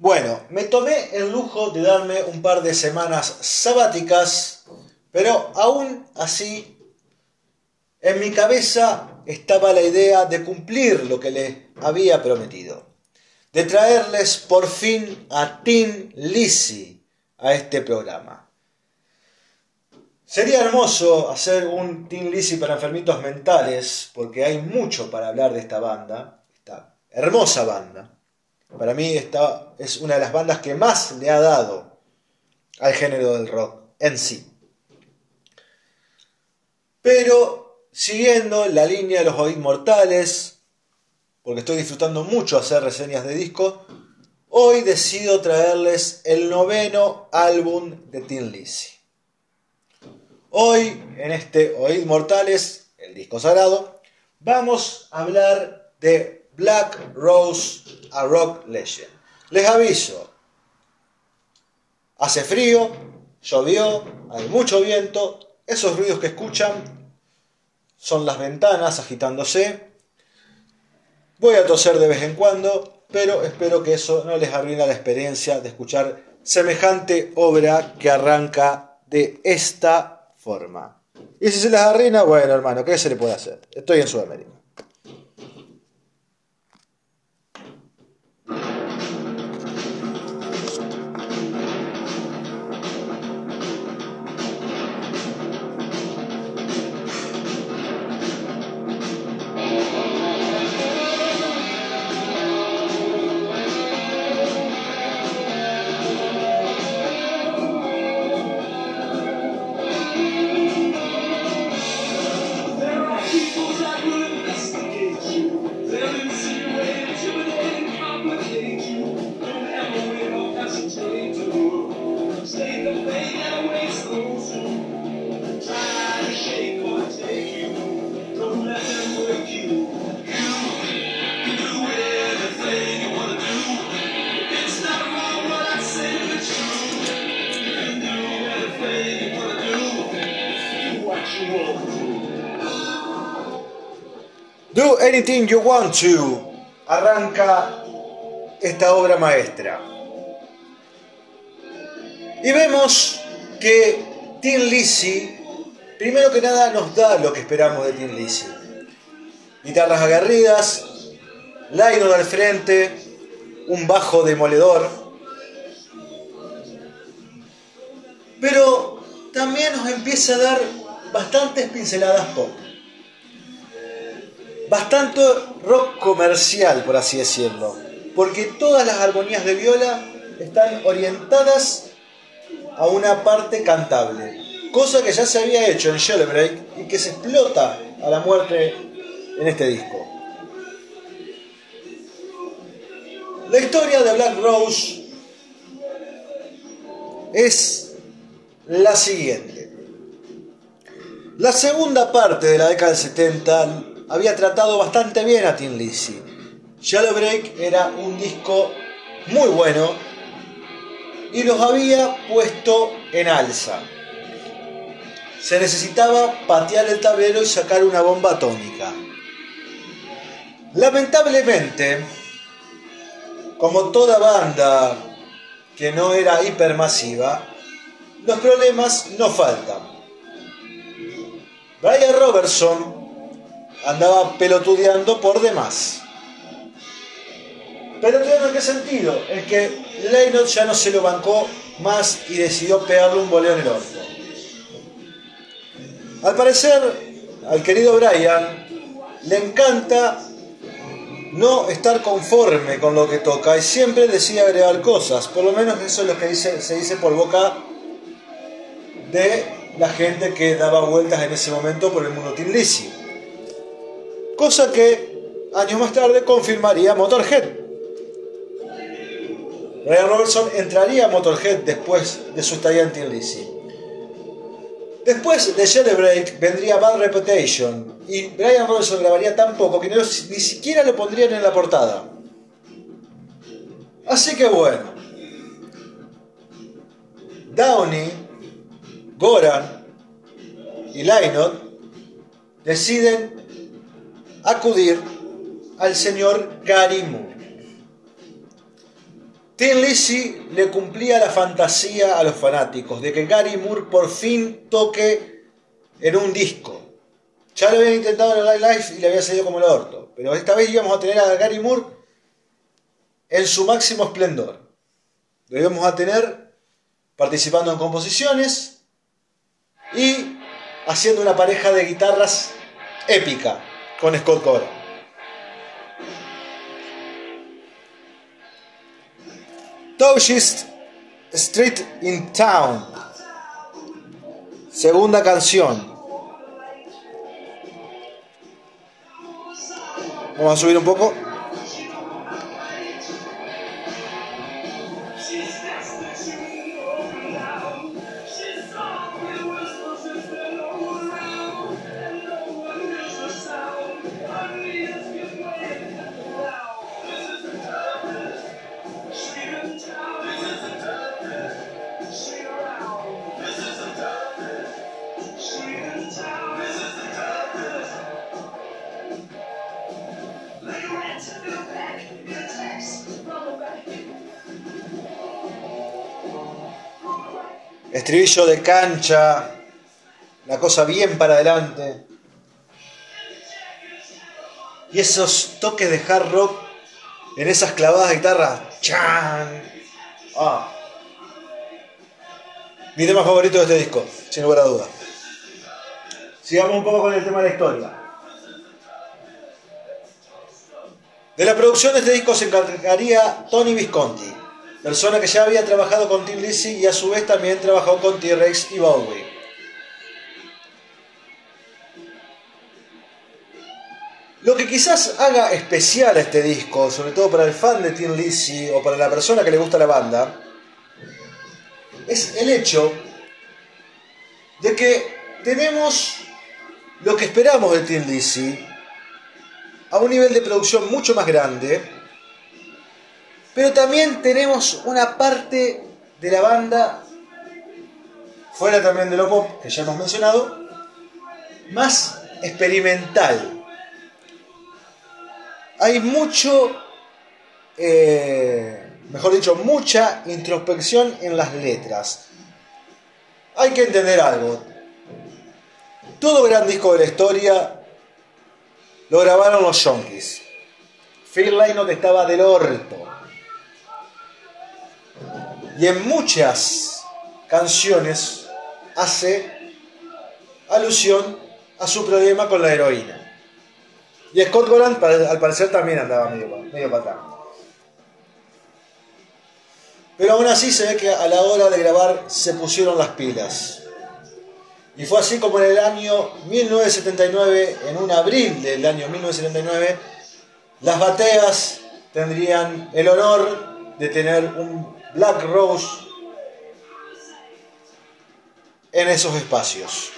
Bueno, me tomé el lujo de darme un par de semanas sabáticas, pero aún así en mi cabeza estaba la idea de cumplir lo que les había prometido, de traerles por fin a Tim Lizzy a este programa. Sería hermoso hacer un Tim Lizzy para enfermitos mentales, porque hay mucho para hablar de esta banda, esta hermosa banda. Para mí esta es una de las bandas que más le ha dado al género del rock en sí. Pero siguiendo la línea de los Oíd Mortales, porque estoy disfrutando mucho hacer reseñas de disco, hoy decido traerles el noveno álbum de Tin Lizzy. Hoy, en este Oíd Mortales, el disco sagrado, vamos a hablar de Black Rose a Rock Legend. Les aviso, hace frío, llovió, hay mucho viento, esos ruidos que escuchan son las ventanas agitándose. Voy a toser de vez en cuando, pero espero que eso no les arruine la experiencia de escuchar semejante obra que arranca de esta forma. Y si se les arruina, bueno hermano, ¿qué se le puede hacer? Estoy en Sudamérica. Anything You Want To arranca esta obra maestra. Y vemos que Tim Lizzy, primero que nada, nos da lo que esperamos de Tim Lizzy. Guitarras aguerridas, Lionel al frente, un bajo demoledor. Pero también nos empieza a dar bastantes pinceladas pop bastante rock comercial, por así decirlo, porque todas las armonías de viola están orientadas a una parte cantable, cosa que ya se había hecho en Jailbreak y que se explota a la muerte en este disco. La historia de Black Rose es la siguiente. La segunda parte de la década del 70 había tratado bastante bien a Tim Lizzy. Break era un disco muy bueno y los había puesto en alza. Se necesitaba patear el tablero y sacar una bomba atómica. Lamentablemente, como toda banda que no era hipermasiva, los problemas no faltan. Brian Robertson andaba pelotudeando por demás. ¿Pelotudeando en qué sentido? En que Leynot ya no se lo bancó más y decidió pegarle un boleo en el orto. Al parecer, al querido Brian le encanta no estar conforme con lo que toca y siempre decide agregar cosas. Por lo menos eso es lo que se dice por boca de la gente que daba vueltas en ese momento por el mundo Lizzy cosa que años más tarde confirmaría Motorhead. Brian Robertson entraría a Motorhead después de su estadía en Lizzy. Después de Break vendría Bad Reputation y Brian Robertson grabaría tan poco que ni siquiera lo pondrían en la portada. Así que bueno, Downey, Goran y Lynott deciden acudir al señor Moore. Tim Lizzy le cumplía la fantasía a los fanáticos de que Gary Moore por fin toque en un disco. Ya lo habían intentado en el Live Life y le había salido como el orto. Pero esta vez íbamos a tener a Gary Moore en su máximo esplendor. Lo íbamos a tener participando en composiciones y haciendo una pareja de guitarras épica con Scott Cora. Toughest Street in Town. Segunda canción. Vamos a subir un poco. Estribillo de cancha, la cosa bien para adelante. Y esos toques de hard rock en esas clavadas de guitarra. ¡Chan! Ah. Mi tema favorito de este disco, sin lugar a duda. Sigamos un poco con el tema de la historia. De la producción de este disco se encargaría Tony Visconti, persona que ya había trabajado con Tim Lizzy y a su vez también trabajó con T-Rex y Bowie. Lo que quizás haga especial a este disco, sobre todo para el fan de Tim Lizzy o para la persona que le gusta la banda, es el hecho de que tenemos lo que esperamos de Tim Lizzy a un nivel de producción mucho más grande, pero también tenemos una parte de la banda, fuera también de lo pop, que ya hemos mencionado, más experimental. Hay mucho, eh, mejor dicho, mucha introspección en las letras. Hay que entender algo. Todo gran disco de la historia lo grabaron los Yonkis. Phil Lynott estaba del orto. Y en muchas canciones hace alusión a su problema con la heroína. Y Scott Goran al parecer también andaba medio, medio. Pero aún así se ve que a la hora de grabar se pusieron las pilas. Y fue así como en el año 1979, en un abril del año 1979, las bateas tendrían el honor de tener un Black Rose en esos espacios.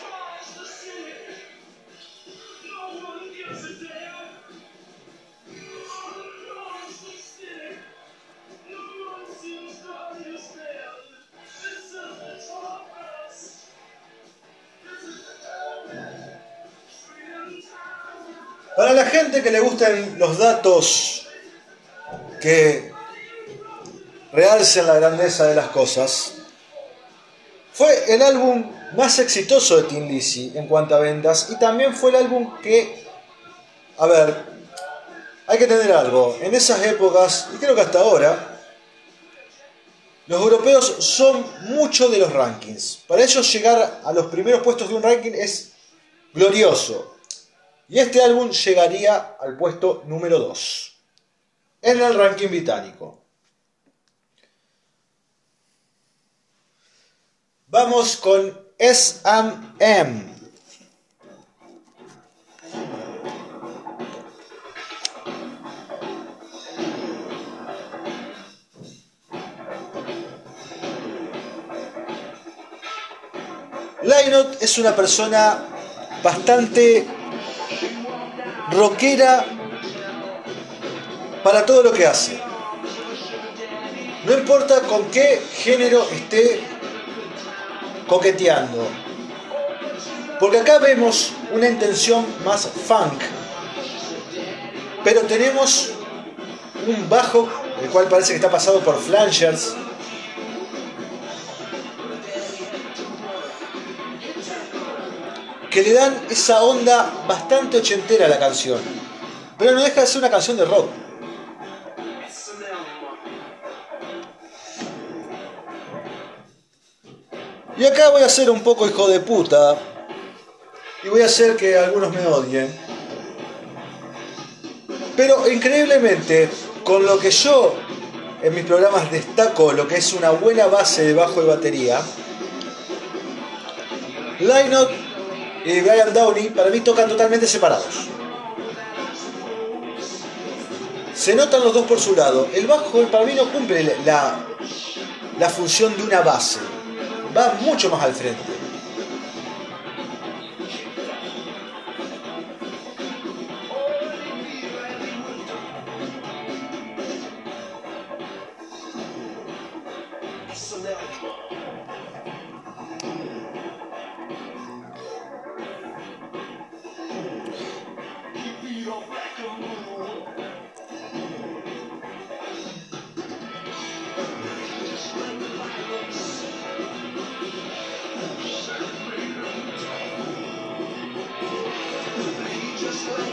Para la gente que le gustan los datos que realcen la grandeza de las cosas, fue el álbum más exitoso de Tim Lizzy en cuanto a ventas y también fue el álbum que, a ver, hay que tener algo, en esas épocas, y creo que hasta ahora, los europeos son mucho de los rankings. Para ellos llegar a los primeros puestos de un ranking es glorioso. Y este álbum llegaría al puesto número 2 en el ranking británico. Vamos con S&M. Lynott es una persona bastante rockera para todo lo que hace. No importa con qué género esté coqueteando. Porque acá vemos una intención más funk. Pero tenemos un bajo el cual parece que está pasado por flangers. Que le dan esa onda bastante ochentera a la canción. Pero no deja de ser una canción de rock. Y acá voy a ser un poco hijo de puta. Y voy a hacer que algunos me odien. Pero increíblemente, con lo que yo en mis programas destaco lo que es una buena base de bajo de batería, Lynott y Brian Downey para mí tocan totalmente separados. Se notan los dos por su lado. El bajo para mí no cumple la, la función de una base. Va mucho más al frente.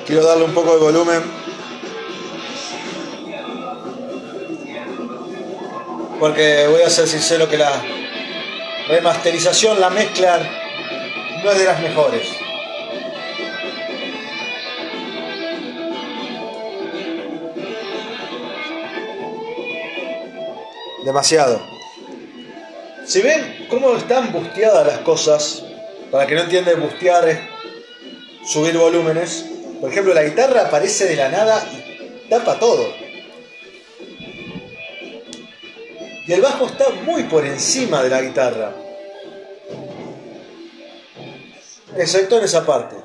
Quiero darle un poco de volumen. Porque voy a ser sincero que la remasterización, la mezcla, no es de las mejores. Demasiado. Si ven cómo están busteadas las cosas, para que no entiendan, bustear es subir volúmenes. Por ejemplo, la guitarra aparece de la nada y tapa todo. Y el bajo está muy por encima de la guitarra. Excepto en esa parte.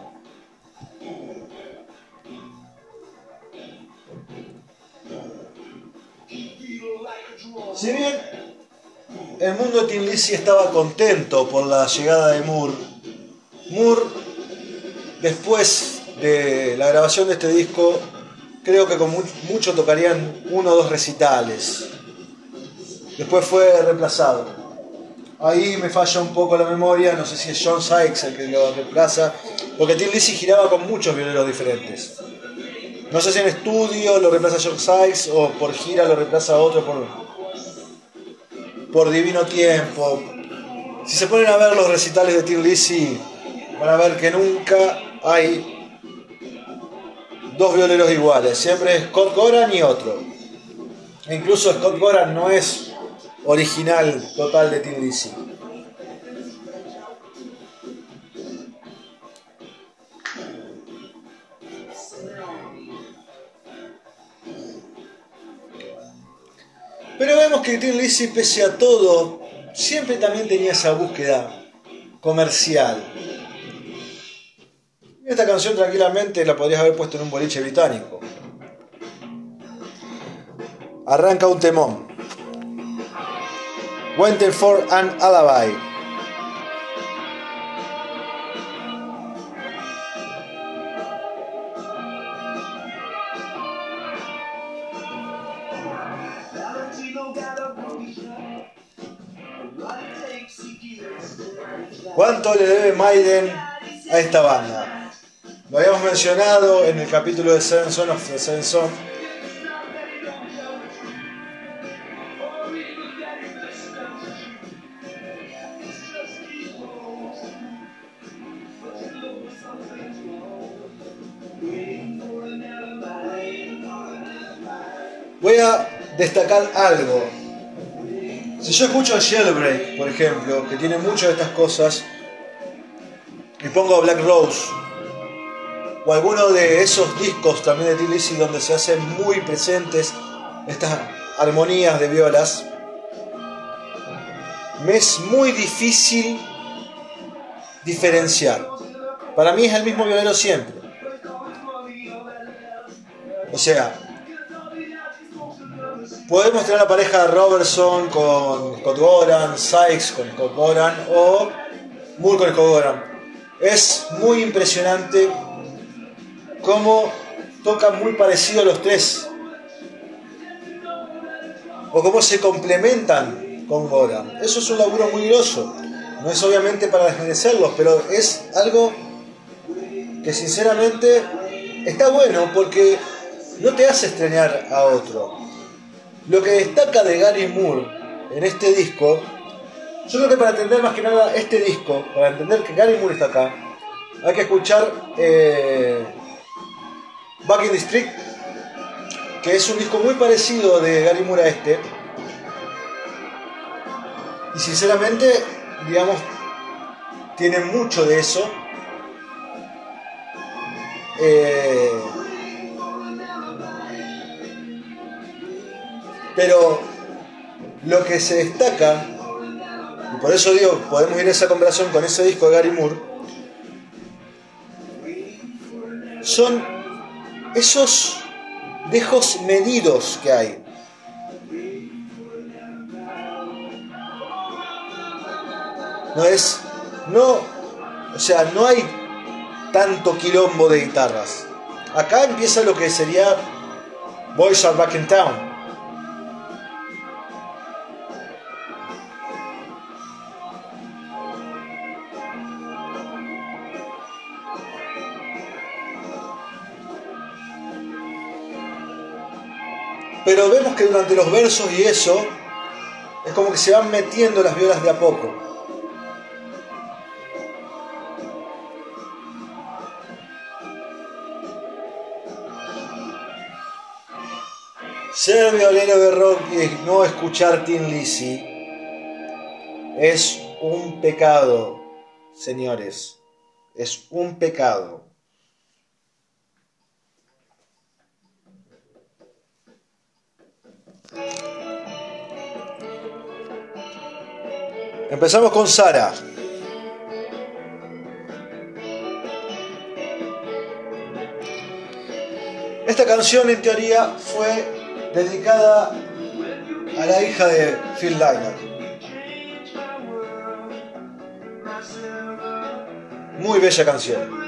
Si bien el mundo de Tim Lizzy estaba contento por la llegada de Moore, Moore, después de la grabación de este disco, creo que con mucho tocarían uno o dos recitales. Después fue reemplazado. Ahí me falla un poco la memoria, no sé si es John Sykes el que lo reemplaza, porque Tim Lizzy giraba con muchos violeros diferentes. No sé si en estudio lo reemplaza John Sykes o por gira lo reemplaza otro por, por divino tiempo. Si se ponen a ver los recitales de Tim Lizzy, van a ver que nunca hay dos violeros iguales. Siempre es Scott Goran y otro. Incluso Scott Goran no es original total de Lizzy. Pero vemos que Lizzy, pese a todo, siempre también tenía esa búsqueda comercial. Esta canción tranquilamente la podrías haber puesto en un boliche británico. Arranca un temón. Waiting for an alibi. ¿Cuánto le debe Maiden a esta banda? Lo habíamos mencionado en el capítulo de Seven Son of the Seven Son. Voy a destacar algo. Si yo escucho a Shellbreak, por ejemplo, que tiene muchas de estas cosas, y pongo Black Rose, o alguno de esos discos también de T. donde se hacen muy presentes estas armonías de violas, me es muy difícil diferenciar. Para mí es el mismo violero siempre. O sea, podemos tener la pareja de Robertson con Scott Goran, Sykes con Scott o Moore con Scott. Es muy impresionante cómo tocan muy parecido los tres. o cómo se complementan con Gora. Eso es un laburo muy grosso. No es obviamente para desmerecerlos, pero es algo que sinceramente está bueno porque no te hace extrañar a otro. Lo que destaca de Gary Moore en este disco, yo creo que para entender más que nada este disco, para entender que Gary Moore está acá, hay que escuchar eh, Back in the que es un disco muy parecido de Gary Moore a este. Y sinceramente, digamos, tiene mucho de eso. Eh, pero lo que se destaca, y por eso digo, podemos ir a esa conversación con ese disco de Gary Moore, son esos dejos medidos que hay. No es, no, o sea, no hay tanto quilombo de guitarras. Acá empieza lo que sería Boys Are Back in Town. Pero vemos que durante los versos y eso, es como que se van metiendo las violas de a poco. Ser violero de rock y no escuchar Tin Lizzy es un pecado, señores. Es un pecado. Empezamos con Sara. Esta canción en teoría fue dedicada a la hija de Phil Lynott. Muy bella canción.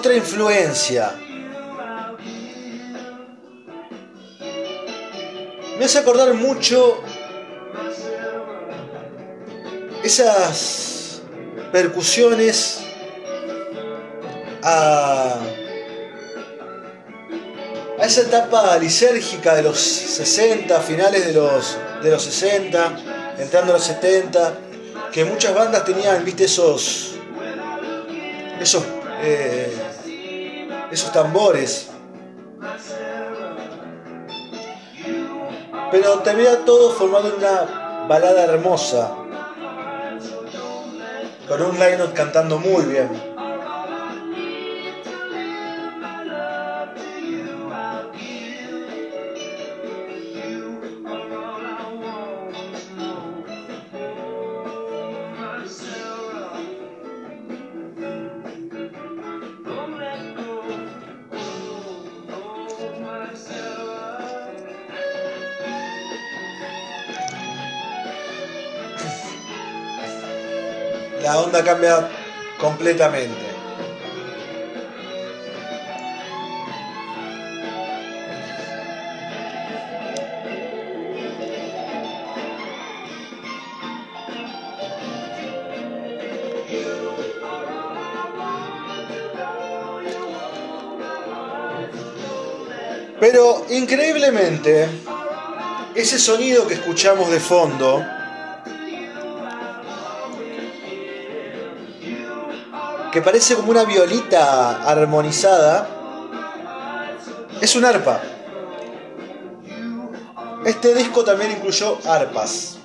Otra influencia. Me hace acordar mucho esas percusiones a, a esa etapa lisérgica de los 60, finales de los, de los 60, entrando a los 70 que muchas bandas tenían, viste, esos. esos. Eh, esos tambores. Pero termina todo formado en una balada hermosa. Con un line cantando muy bien. Cambia completamente. Pero increíblemente, ese sonido que escuchamos de fondo, que parece como una violita armonizada, es un arpa. Este disco también incluyó arpas.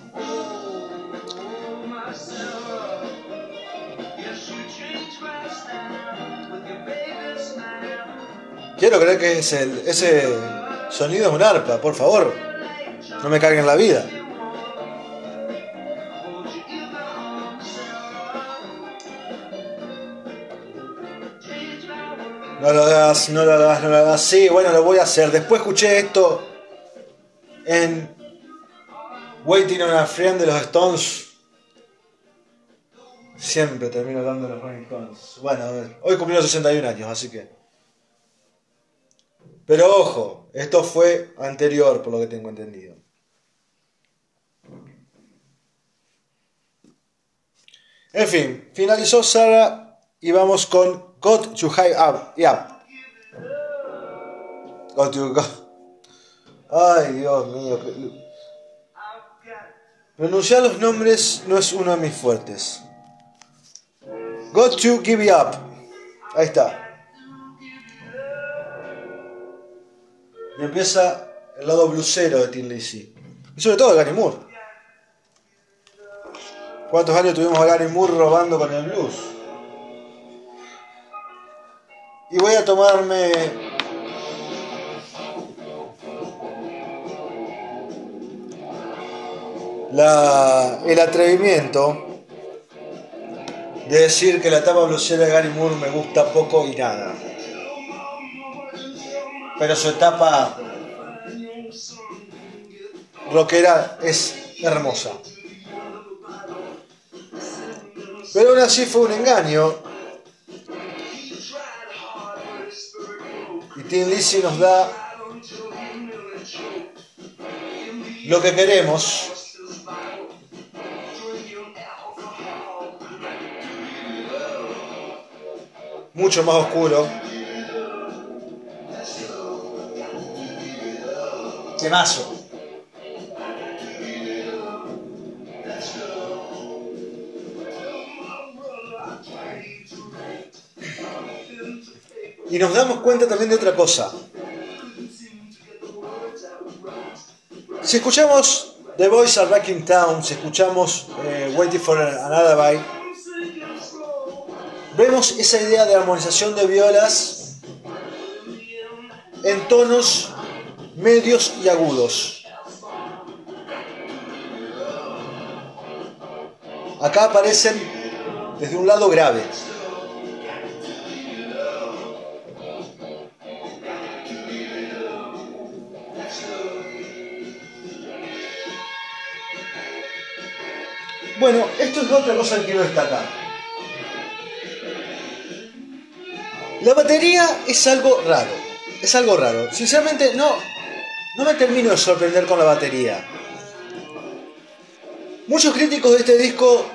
Quiero creer que es el, ese sonido es un arpa, por favor. No me caguen la vida. No lo hagas, no lo hagas. Sí, bueno, lo voy a hacer. Después escuché esto en Waiting on a Friend de los Stones. Siempre termino dando los Rolling Stones. Bueno, hoy cumplió 61 años, así que. Pero ojo, esto fue anterior, por lo que tengo entendido. En fin, finalizó Sara y vamos con Got to High Up. Yeah. Go. Ay, Dios mío. Pronunciar los nombres no es uno de mis fuertes. Got to give it up. Ahí está. Y empieza el lado blusero de Tim Lizzy. Y sobre todo de Gary Moore. ¿Cuántos años tuvimos a Gary Moore robando con el blues? Y voy a tomarme la, el atrevimiento de decir que la etapa blusera de Gary Moore me gusta poco y nada. Pero su etapa rockera es hermosa. Pero aún así fue un engaño. Y Tim Lizzy nos da lo que queremos. Mucho más oscuro. Temazo. Y nos damos cuenta también de otra cosa. Si escuchamos The Boys Are Back in Town, si escuchamos eh, Waiting for Another Bite, vemos esa idea de armonización de violas en tonos medios y agudos. Acá aparecen desde un lado grave. Bueno, esto es otra cosa que quiero destacar. La batería es algo raro. Es algo raro. Sinceramente, no, no me termino de sorprender con la batería. Muchos críticos de este disco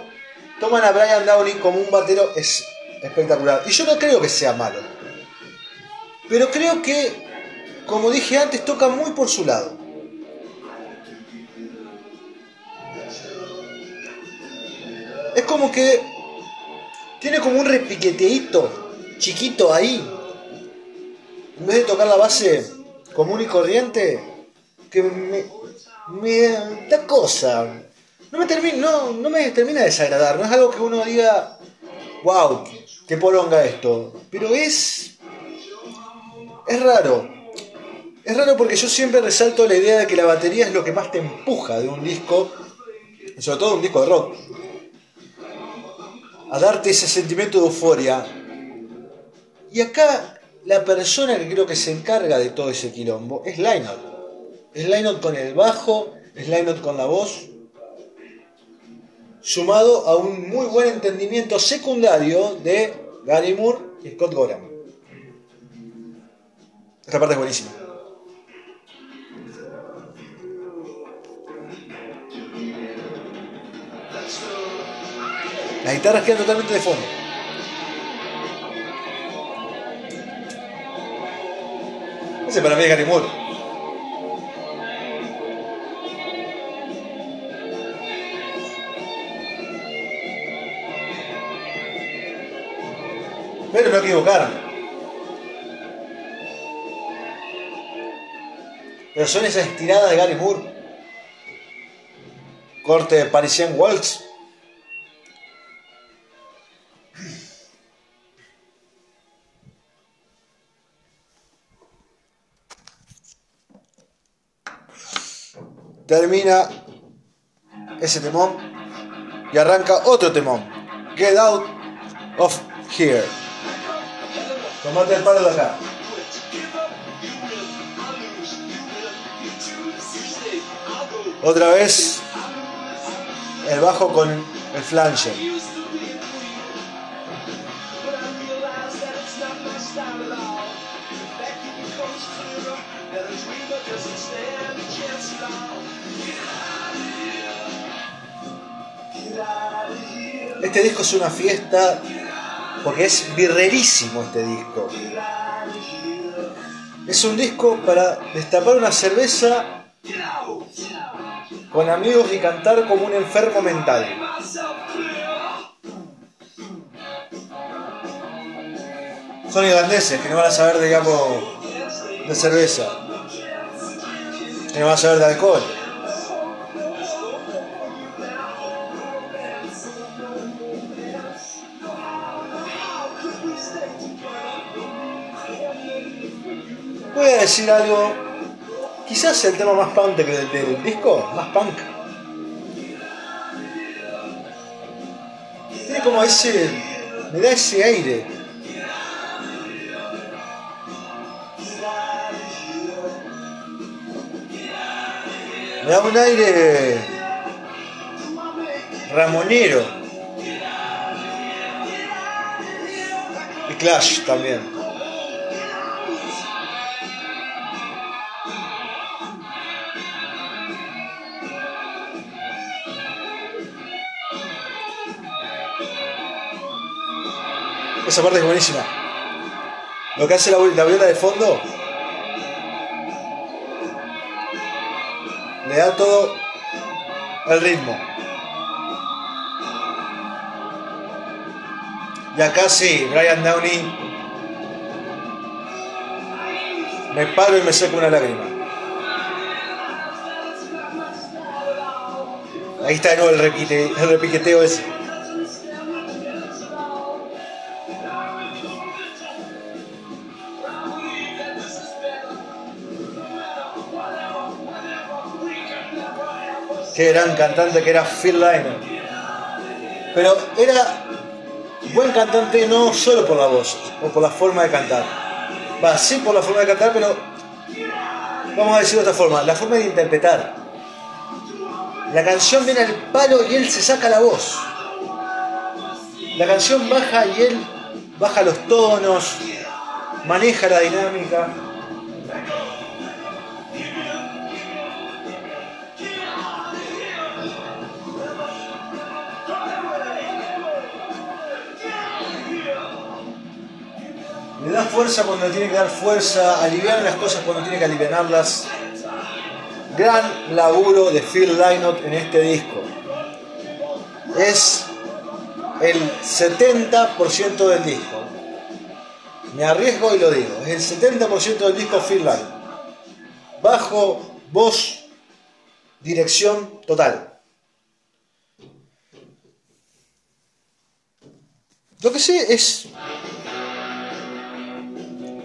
toman a Brian Downey como un batero es espectacular. Y yo no creo que sea malo. Pero creo que, como dije antes, toca muy por su lado. Es como que tiene como un repiqueteíto chiquito ahí. En vez de tocar la base común y corriente, que me, da cosa. No me, termina, no, me termina de desagradar. No es algo que uno diga, wow, qué polonga esto. Pero es. Es raro. Es raro porque yo siempre resalto la idea de que la batería es lo que más te empuja de un disco, sobre todo un disco de rock, a darte ese sentimiento de euforia. Y acá la persona que creo que se encarga de todo ese quilombo es Lynott. Es Lynott con el bajo, es Lynott con la voz, sumado a un muy buen entendimiento secundario de Gary Moore y Scott Gorham. Esta parte es buenísima. Las guitarras quedan totalmente de fondo. Ese para mí es Gary Moore. Pero no equivocarme. Pero son esas estiradas de Gary Moore. Corte de Parisian Waltz. Termina ese temón y arranca otro temón. Get out of here. Tomate el palo de acá. Otra vez el bajo con el flange. Este disco es una fiesta porque es birrerísimo este disco. Es un disco para destapar una cerveza con amigos y cantar como un enfermo mental. Son irlandeses que no van a saber, digamos, de cerveza. Que no van a saber de alcohol. Quizás el tema más punk del, del disco, más punk. Tiene como ese, me da ese aire. Me da un aire ramonero. Y Clash también. Esa parte es buenísima. Lo que hace la, la viola de fondo le da todo el ritmo. Y acá sí, Brian Downey. Me paro y me seco una lágrima. Ahí está de nuevo el repiqueteo ese. Qué gran cantante que era Phil Lynott. Pero era buen cantante no solo por la voz o por la forma de cantar. Va, sí por la forma de cantar, pero vamos a decirlo de otra forma, la forma de interpretar. La canción viene al palo y él se saca la voz. La canción baja y él baja los tonos, maneja la dinámica. Fuerza cuando tiene que dar fuerza, aliviar las cosas cuando tiene que aliviarlas. Gran laburo de Phil Lynott en este disco. Es el 70% del disco. Me arriesgo y lo digo. Es el 70% del disco Phil Lynott. Bajo, voz, dirección total. Lo que sé es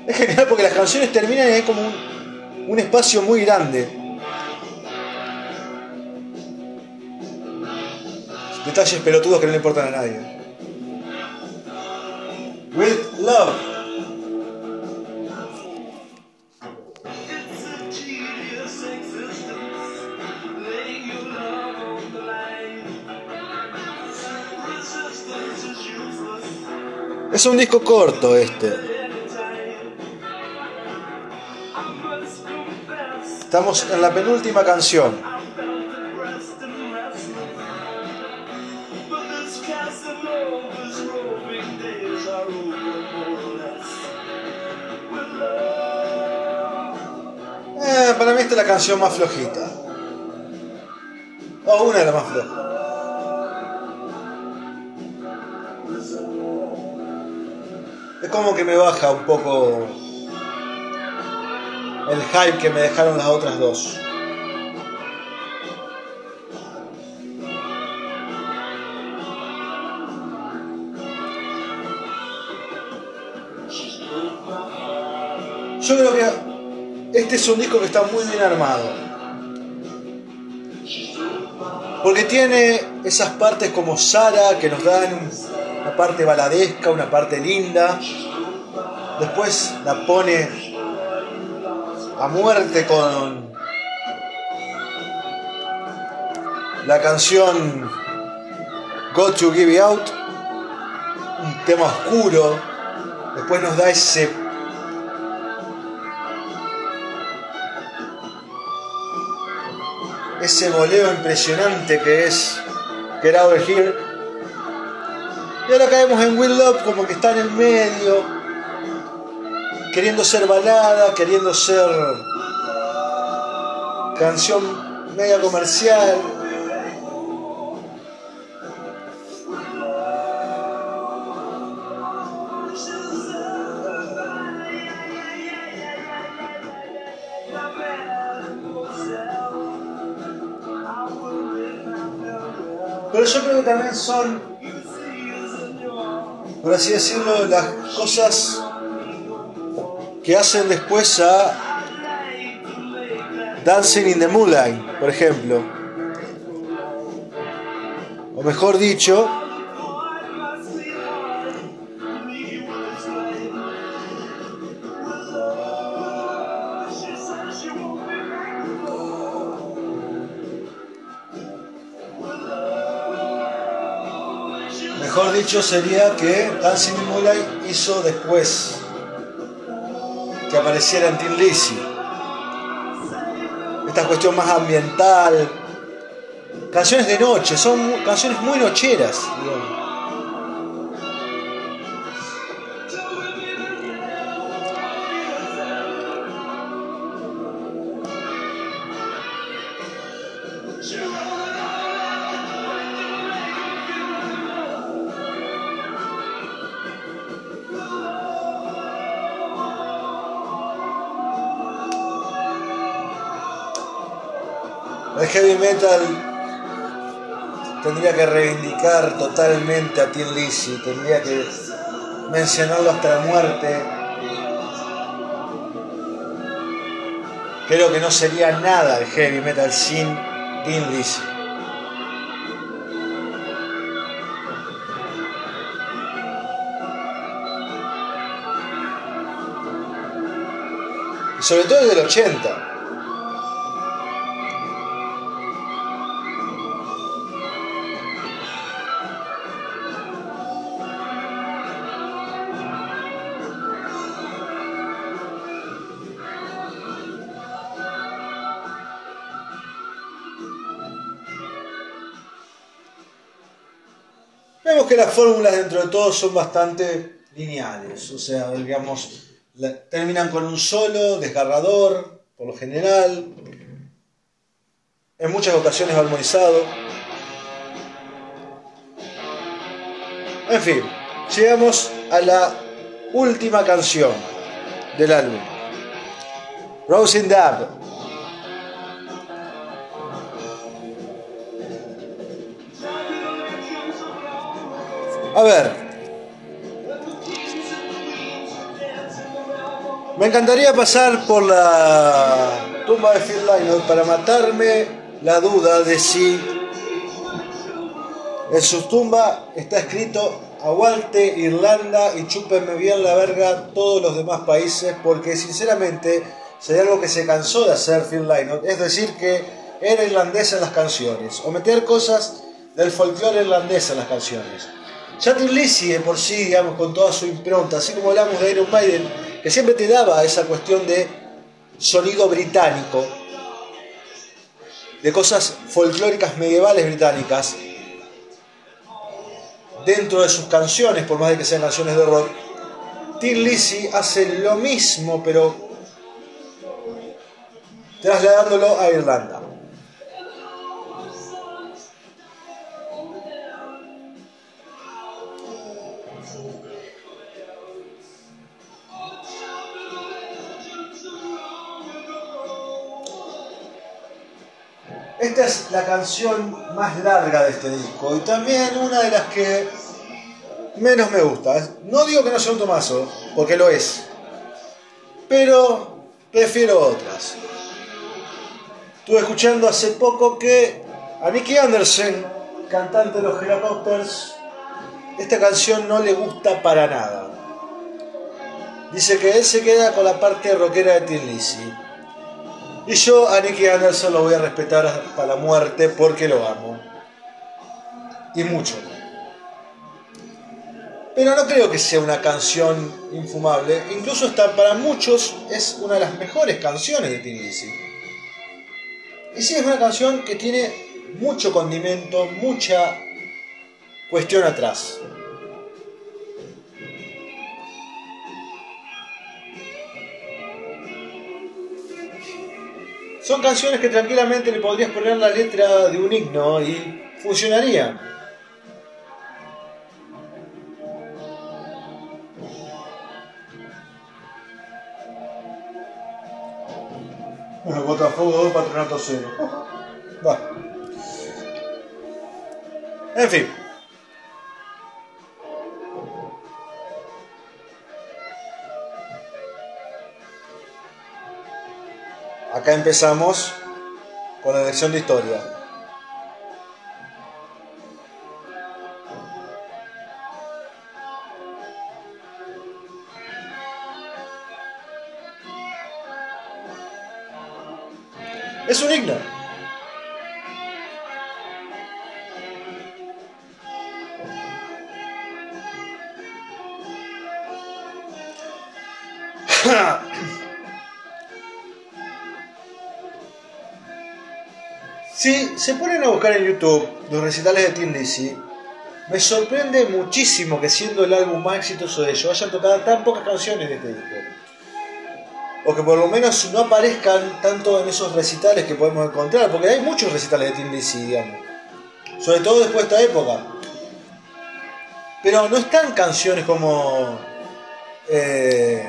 es genial porque las canciones terminan y hay como un, un espacio muy grande. Detalles pelotudos que no le importan a nadie. With love. Es un disco corto este. Estamos en la penúltima canción. Eh, para mí esta es la canción más flojita. O una de las más flojas. Es como que me baja un poco el hype que me dejaron las otras dos. Yo creo que este es un disco que está muy bien armado. Porque tiene esas partes como Sara que nos dan una parte baladesca, una parte linda. después la pone a muerte con la canción Got to Give It Out, un tema oscuro, después nos da ese ese boleo impresionante que es Get Out of Here. Y ahora caemos en Will Love como que está en el medio, queriendo ser balada, queriendo ser canción media comercial. Pero yo creo que también son, por así decirlo, las cosas que hacen después a Dancing in the Moonlight, por ejemplo. O mejor dicho, mejor dicho sería que Dancing in the Moonlight hizo después que apareciera en Tin Lizzy. Esta cuestión más ambiental. Canciones de noche, son canciones muy nocheras. digamos. Heavy metal tendría que reivindicar totalmente a Tim Lizzy, tendría que mencionarlo hasta la muerte. Creo que no sería nada el heavy metal sin Tim Lizzy. Sobre todo desde el 80. Que las fórmulas dentro de todo son bastante lineales, o sea, digamos, terminan con un solo desgarrador, por lo general, en muchas ocasiones armonizado. En fin, llegamos a la última canción del álbum, Rosing Dab. A ver. Me encantaría pasar por la tumba de Phil Lynott para matarme la duda de si en su tumba está escrito aguante Irlanda y chúpenme bien la verga todos los demás países porque sinceramente sería algo que se cansó de hacer Phil Lynott, es decir que era irlandés en las canciones o meter cosas del folclore irlandés en las canciones. Ya Tim Lizzy de por sí, digamos, con toda su impronta, así como hablamos de Iron Maiden, que siempre te daba esa cuestión de sonido británico, de cosas folclóricas medievales británicas, dentro de sus canciones, por más de que sean canciones de rock, Tim Lizzy hace lo mismo, pero trasladándolo a Irlanda. Esta es la canción más larga de este disco y también una de las que menos me gusta. No digo que no sea un tomazo, porque lo es, pero prefiero otras. Estuve escuchando hace poco que a Nicky Anderson, cantante de los Helicopters, esta canción no le gusta para nada. dice que él se queda con la parte rockera de Tin Lizzy. Y yo a Nicky Anderson lo voy a respetar hasta la muerte porque lo amo. Y mucho. Pero no creo que sea una canción infumable. Incluso está para muchos es una de las mejores canciones de Tin Lizzy. Y sí, es una canción que tiene mucho condimento, mucha cuestión atrás. Son canciones que tranquilamente le podrías poner la letra de un himno y funcionaría. Bueno, Botafogo 2, Patronato 0. Va. En fin. Acá empezamos con la lección de historia. Es un himno. Si se ponen a buscar en YouTube los recitales de Tim Lizzy, me sorprende muchísimo que siendo el álbum más exitoso de ellos hayan tocado tan pocas canciones de este disco. O que por lo menos no aparezcan tanto en esos recitales que podemos encontrar, porque hay muchos recitales de Tim Lizzy, digamos. Sobre todo después de esta época. Pero no están canciones como eh,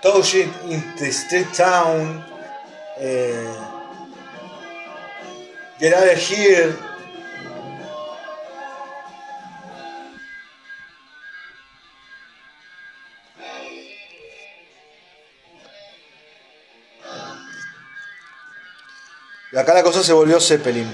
Touching in the Street Town, eh, Get Out of Here. Y acá la cosa se volvió Zeppelin.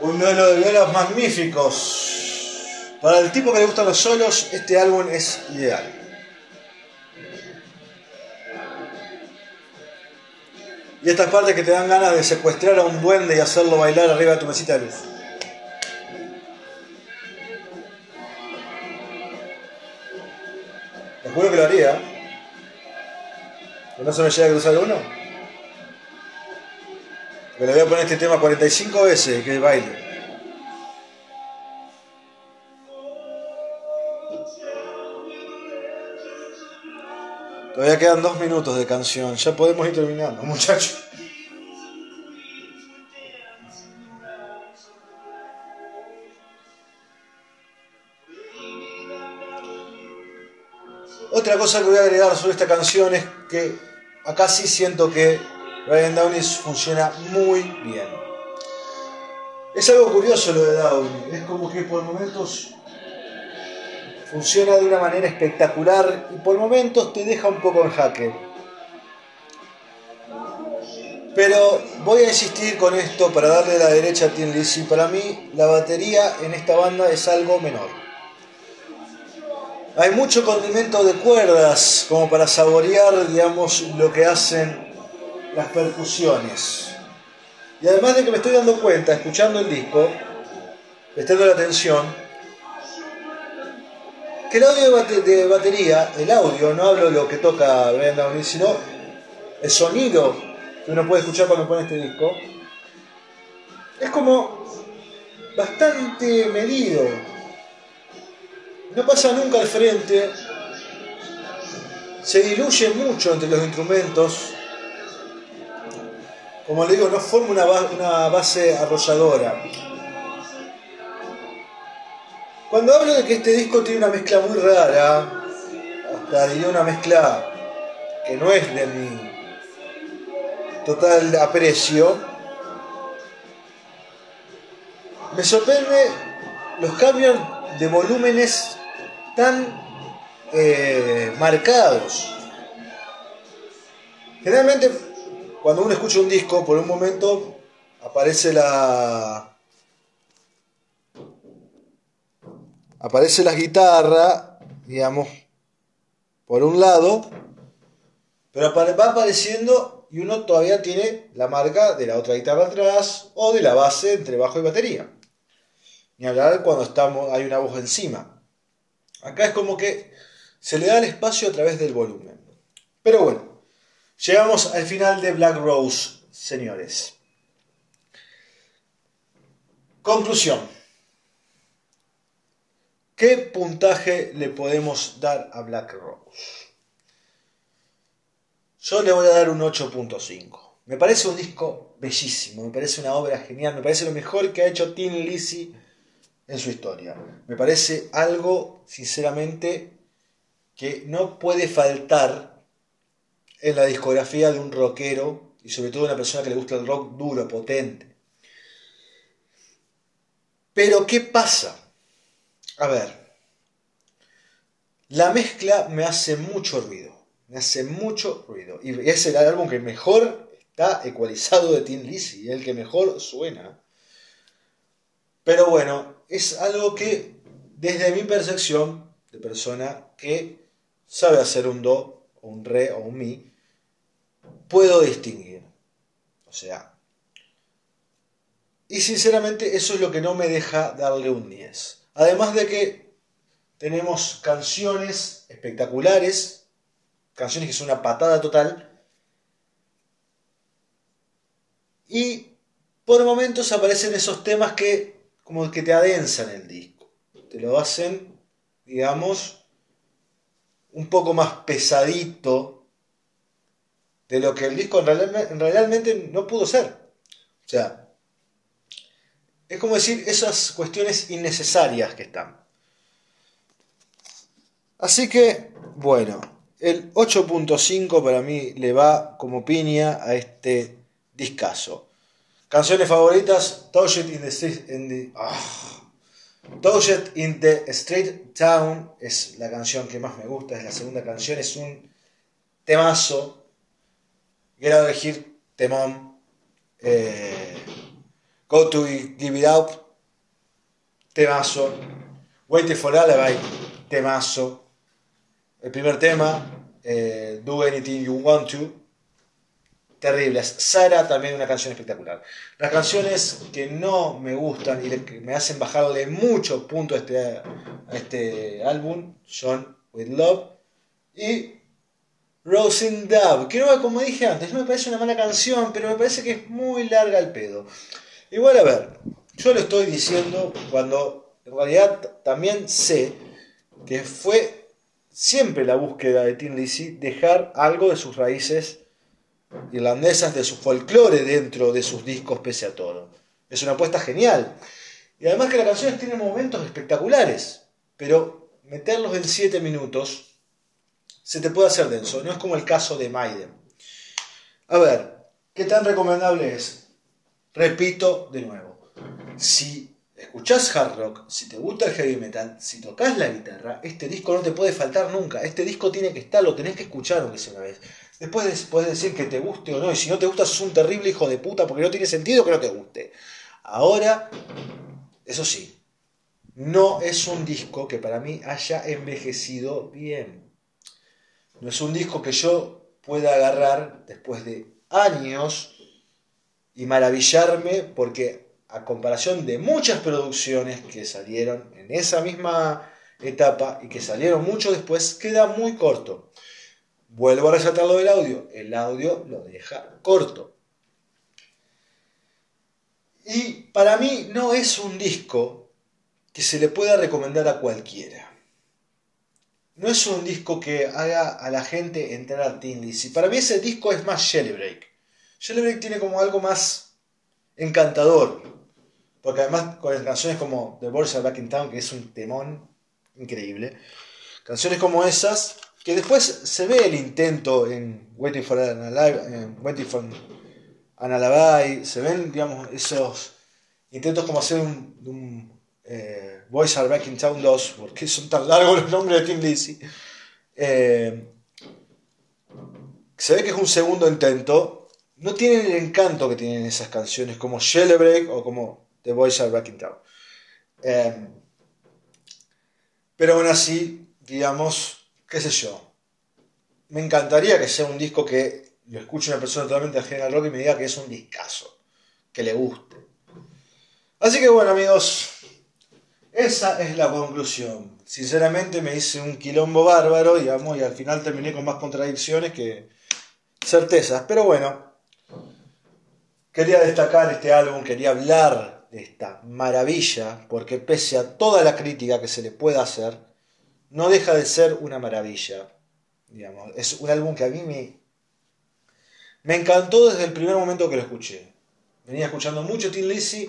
Un duelo de violas magníficos. Para el tipo que le gustan los solos, este álbum es ideal. Y estas partes que te dan ganas de secuestrar a un duende y hacerlo bailar arriba de tu mesita de luz. Te juro que lo haría. Que no se me llega a cruzar uno. Que le voy a poner este tema 45 veces que baile. Todavía quedan dos minutos de canción. Ya podemos ir terminando, muchachos. Otra cosa que voy a agregar sobre esta canción es que acá sí siento que Ryan Downey funciona muy bien. Es algo curioso lo de Downey, es como que por momentos funciona de una manera espectacular y por momentos te deja un poco en jaque. Pero voy a insistir con esto para darle la derecha a Tim Lizzy. Para mí la batería en esta banda es algo menor. Hay mucho condimento de cuerdas como para saborear, digamos, lo que hacen las percusiones. Y además de que me estoy dando cuenta, escuchando el disco, prestando la atención, que el audio de batería, el audio, no hablo de lo que toca Brian Downey, sino el sonido que uno puede escuchar cuando pone este disco, es como bastante medido. No pasa nunca al frente, se diluye mucho entre los instrumentos. Como le digo, no forma una, una base arrolladora. Cuando hablo de que este disco tiene una mezcla muy rara, hasta diría una mezcla que no es de mi total aprecio, me sorprende los cambios de volúmenes tan eh, marcados. Generalmente cuando uno escucha un disco, por un momento aparece la. Aparece la guitarra, digamos, por un lado, pero va apareciendo y uno todavía tiene la marca de la otra guitarra atrás o de la base entre bajo y batería. Ni hablar cuando estamos, hay una voz encima. Acá es como que se le da el espacio a través del volumen. Pero bueno, llegamos al final de Black Rose, señores. Conclusión. ¿Qué puntaje le podemos dar a Black Rose? Yo le voy a dar un 8.5. Me parece un disco bellísimo, me parece una obra genial, me parece lo mejor que ha hecho Tim Lizzy en su historia. Me parece algo, sinceramente, que no puede faltar en la discografía de un rockero y sobre todo de una persona que le gusta el rock duro, potente. Pero ¿qué pasa? A ver, la mezcla me hace mucho ruido, me hace mucho ruido. Y es el álbum que mejor está ecualizado de Tim Lizzy, el que mejor suena. Pero bueno, es algo que desde mi percepción de persona que sabe hacer un do, o un re o un mi, puedo distinguir. O sea, y sinceramente eso es lo que no me deja darle un 10. Además de que tenemos canciones espectaculares, canciones que son una patada total, y por momentos aparecen esos temas que como que te adensan el disco, te lo hacen, digamos, un poco más pesadito de lo que el disco realmente no pudo ser. O sea, es como decir esas cuestiones innecesarias que están. Así que, bueno, el 8.5 para mí le va como piña a este discazo. Canciones favoritas, Touch in the Street, in the, ah. in the Street Town es la canción que más me gusta, es la segunda canción, es un temazo. Quiero elegir temón. Eh, Go to Give It Out, temazo. Waiting for Alibi, temazo. El primer tema, eh, Do Anything You Want To, terribles. Sara también una canción espectacular. Las canciones que no me gustan y que me hacen bajarle mucho punto a este, a este álbum son With Love y Rosing Dove. Que no, como dije antes, no me parece una mala canción, pero me parece que es muy larga el pedo. Igual a ver, yo lo estoy diciendo cuando en realidad también sé que fue siempre la búsqueda de Tim Lizzy dejar algo de sus raíces irlandesas, de su folclore dentro de sus discos pese a todo. Es una apuesta genial. Y además que las canciones tienen momentos espectaculares, pero meterlos en 7 minutos se te puede hacer denso. No es como el caso de Maiden. A ver, ¿qué tan recomendable es? Repito de nuevo, si escuchás hard rock, si te gusta el heavy metal, si tocas la guitarra, este disco no te puede faltar nunca. Este disco tiene que estar, lo tenés que escuchar aunque sea una vez. Después puedes decir que te guste o no, y si no te gusta, sos un terrible hijo de puta porque no tiene sentido que no te guste. Ahora, eso sí, no es un disco que para mí haya envejecido bien. No es un disco que yo pueda agarrar después de años y maravillarme porque a comparación de muchas producciones que salieron en esa misma etapa y que salieron mucho después, queda muy corto. Vuelvo a resaltar lo del audio, el audio lo deja corto. Y para mí no es un disco que se le pueda recomendar a cualquiera. No es un disco que haga a la gente entrar a Teen Y Para mí ese disco es más Shellybreak. Break tiene como algo más encantador. Porque además con canciones como The Boys Are Back in Town, que es un temón increíble. Canciones como esas, que después se ve el intento en Waiting for an Alive, Waiting for an Alibi, se ven, digamos, esos intentos como hacer un, un eh, Boys Are Back in Town 2, porque son tan largos los nombres de Tim Lizzy. Eh, se ve que es un segundo intento, no tienen el encanto que tienen esas canciones como Break o como The Boys Are Back in Town. Em, pero aún así, digamos, qué sé yo. Me encantaría que sea un disco que lo escuche una persona totalmente ajena al rock y me diga que es un discazo, que le guste. Así que bueno amigos, esa es la conclusión. Sinceramente me hice un quilombo bárbaro, digamos, y al final terminé con más contradicciones que certezas. Pero bueno, quería destacar este álbum, quería hablar de esta maravilla, porque pese a toda la crítica que se le pueda hacer, no deja de ser una maravilla. Digamos, es un álbum que a mí me, encantó desde el primer momento que lo escuché. Venía escuchando mucho Tim Lizzy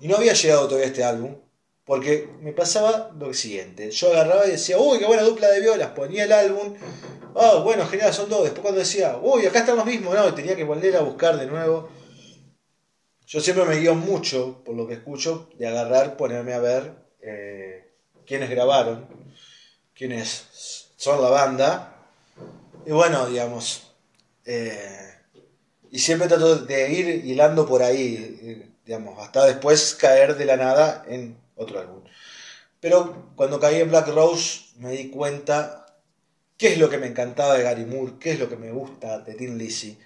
y no había llegado todavía este álbum. Porque me pasaba lo siguiente. Yo agarraba y decía, uy, qué buena dupla de violas. Ponía el álbum. Oh, bueno, genial, son dos. Después cuando decía, uy, acá están los mismos, no, tenía que volver a buscar de nuevo. Yo siempre me guío mucho, por lo que escucho, de agarrar, ponerme a ver eh, quiénes grabaron, quiénes son la banda. Y bueno, digamos, eh, y siempre trato de ir hilando por ahí, eh, digamos, hasta después caer de la nada en otro álbum. Pero cuando caí en Black Rose me di cuenta qué es lo que me encantaba de Gary Moore, qué es lo que me gusta de Tim Lizzy.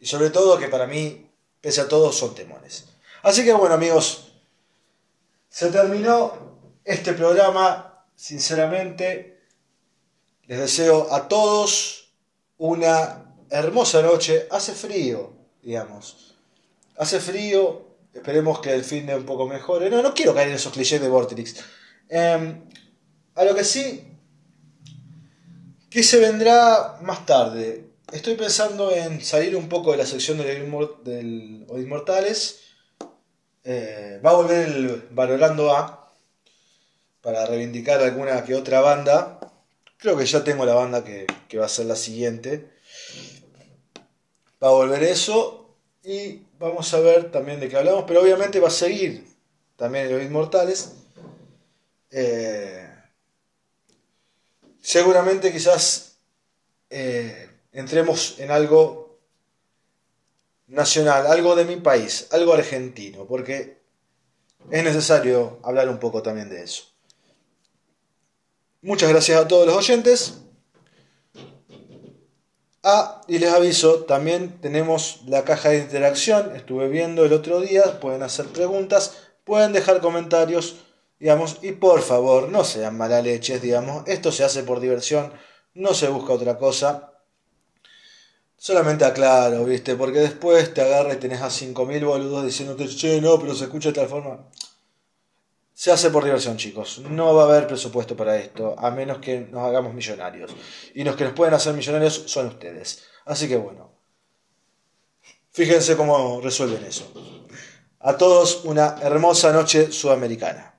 Y sobre todo que para mí, pese a todo, son temones. Así que bueno amigos, se terminó este programa. Sinceramente, les deseo a todos una hermosa noche. Hace frío, digamos. Hace frío, Esperemos que el fin de un poco mejore. No, no quiero caer en esos clichés de Vortex. Em, a lo que sí, que se vendrá más tarde. Estoy pensando en salir un poco de la sección del, del Inmortales. Eh, va a volver el Valorando A para reivindicar alguna que otra banda. Creo que ya tengo la banda que, va a ser la siguiente. Va a volver eso y vamos a ver también de qué hablamos, pero obviamente va a seguir también los Inmortales. Eh, seguramente quizás eh, entremos en algo nacional, algo de mi país, algo argentino, porque es necesario hablar un poco también de eso. Muchas gracias a todos los oyentes. Ah, y les aviso, también tenemos la caja de interacción, estuve viendo el otro día, pueden hacer preguntas, pueden dejar comentarios, digamos, y por favor, no sean mala leches, digamos, esto se hace por diversión, no se busca otra cosa. Solamente aclaro, ¿viste? Porque después te agarra y tenés a 5.000 boludos diciéndote, che, no, pero se escucha de tal forma. Se hace por diversión, chicos. No va a haber presupuesto para esto, a menos que nos hagamos millonarios. Y los que nos pueden hacer millonarios son ustedes. Así que bueno, fíjense cómo resuelven eso. A todos una hermosa noche sudamericana.